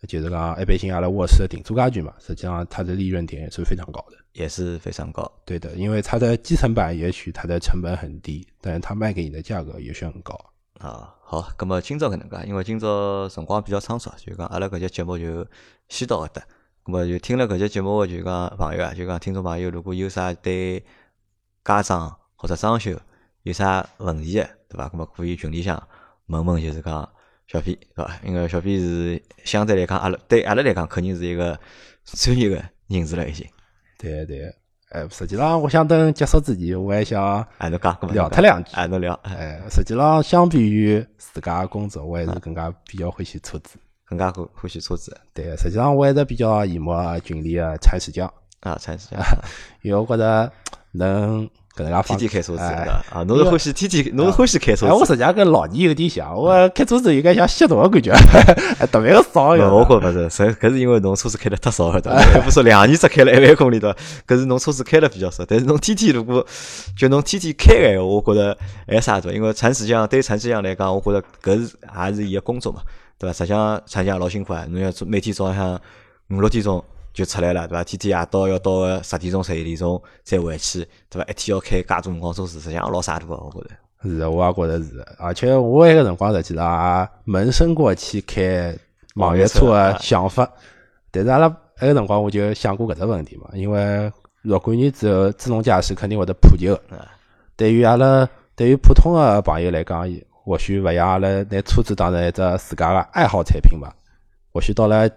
就是讲一般性阿拉卧室的定做家具嘛，实际上它的利润点也是非常高的，也是非常高。对的，因为它的基层版也许它的成本很低，但是它卖给你的价格也是很高。啊，好，那么今朝搿能介，因为今朝辰光比较仓促，就讲阿拉搿节节目就先到搿搭。那么就听了搿节节目，就讲朋友啊，就讲听众朋友，如果有啥对家装或者装修有啥问题的，对伐？那么可以群里向问问，就是讲。小飞，是伐？因为小飞是相对来讲，阿拉对阿拉来讲，肯定是一个专业的人士了，已经。对对，哎，实际上，我想等结束之前，我还想哎，侬讲聊他两句，哎，侬聊。哎，实际上，相比于自家工作，我还是更加比较欢喜车子，更加欢欢喜车子。对，实际上我还是比较羡慕群里的铲屎匠啊，铲屎匠，因为我觉得能。搿能介天天开车子啊！侬是欢喜天天，侬是欢喜开车子。我实际上跟老年有点像，我开车子应该像吸毒的感觉，特别个少哟。我觉勿是，是搿是因为侬车子开的太少了，对伐？不说两年只开了一万公里的，搿是侬车子开的比较少。但是侬天天如果就侬天天开个，闲话，我觉着还啥多？因为铲屎匠对铲屎匠来讲，我觉着搿是也是伊个工作嘛，对伐？实际上铲匠老辛苦啊，侬要做每天早浪向五六点钟。就出来了，对伐？天天夜到要到个十点钟、十一点钟再回去，对伐？一天要开介多辰光车子，实际上老傻个，我觉着。是，我也觉着是。而且我埃个辰光实际上也萌生过去开网约车个想法，但是阿拉埃个辰光我就想过搿只问题嘛，因为若干年之后自动驾驶肯定会得普及个。对于阿拉，对于普通个朋友来讲，或许勿像阿拉拿车子当成一只自家个爱好产品吧，或许到了。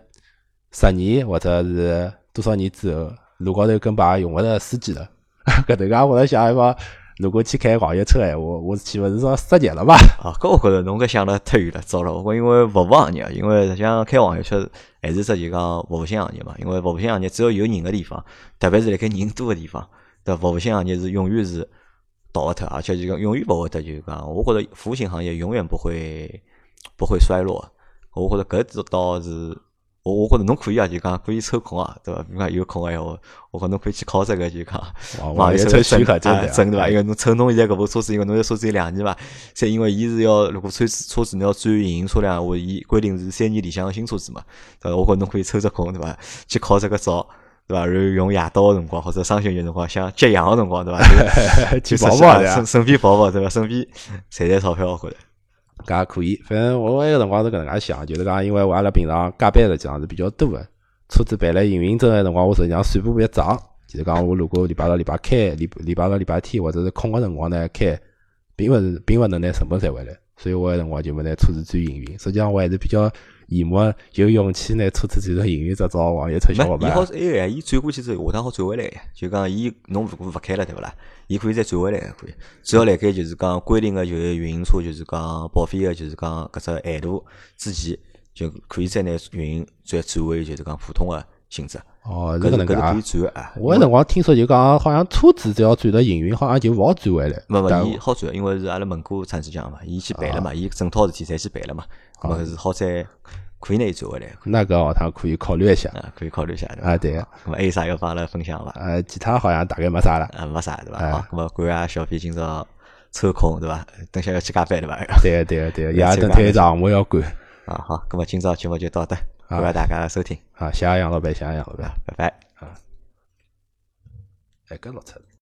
十年或者是多少年之后，路高头根本用勿着司机了。搿能介我在想一把，如果去开网约车闲话，我岂勿是说失业了吧？啊，搿我觉着侬搿想得太远了，糟了。我因为服务行业，因为像开网约车还是涉及讲服务性行业嘛。因为服务性行业只要有人个地方，特别是辣盖人多个地方，对服务性行业是永远是倒勿脱，而且就讲永远勿会脱就讲，我觉着服务性行业永远不会不会衰落。我觉着搿只倒是。我我觉着侬可以啊，就讲可以抽空啊，对伐？如讲有空个闲话，我讲侬可以去考这个，就讲网约车许可证，证对伐？因为侬乘侬现在搿部车子，因为侬要车子有两年嘛，再因为伊是要如果车子车子侬要转营运车辆，话伊规定是三年里向个新车子嘛，对伐？我觉侬可以抽只空，对伐？去考这个照，对伐？然后用夜到个辰光或者双休日辰光，想接羊个辰光，对伐？去跑跑顺顺便跑跑，对伐？顺便赚赚钞票，我觉着。搿也可以，反正我那个辰光是搿能介想，就是讲，因为我阿拉平常加班实际上是比较多的，车子办了营运证的辰光，我实际上算不别账，就是讲我如果礼拜六、礼拜开，礼礼拜六、礼拜天或者是空个辰光呢开，并勿是并勿能拿成本赚回来，所以我个辰光就没拿车子转营运。实际上我还是比较。羡慕有勇气拿车子转成营运执照，网约车小伙伴。伊好是埃个呀，伊转过去之后，下趟好转回来呀。就讲伊侬如果勿开了，对勿啦？伊可以再转回来，可以。只要辣盖就是讲规定个就是运营车，就是讲报废个，就是讲搿只限度之前，就可以再拿运营再转回就是讲普通个性质。哦，搿能介可以转啊。我个辰光听说就讲，好像车子只要转到营运，好像就勿好转回来。勿勿，伊好转，因为是阿拉问过厂子讲嘛，伊去办了嘛，伊整套事体侪去办了嘛。咁么是好在可以拿伊转回来。那个学堂可以考虑一下，可以考虑一下。啊，对。咁么还有啥要帮阿拉分享伐？呃，其他好像大概没啥了。啊，没啥对伐？好，咁么感谢小飞今朝抽空对伐？等下要去加班对伐？对个对个对个，夜等太长我要赶。啊好，咁么今朝节目就到这，感谢大家收听。好，谢谢杨老板，谢谢杨老板，拜拜。啊，哎，搿老出。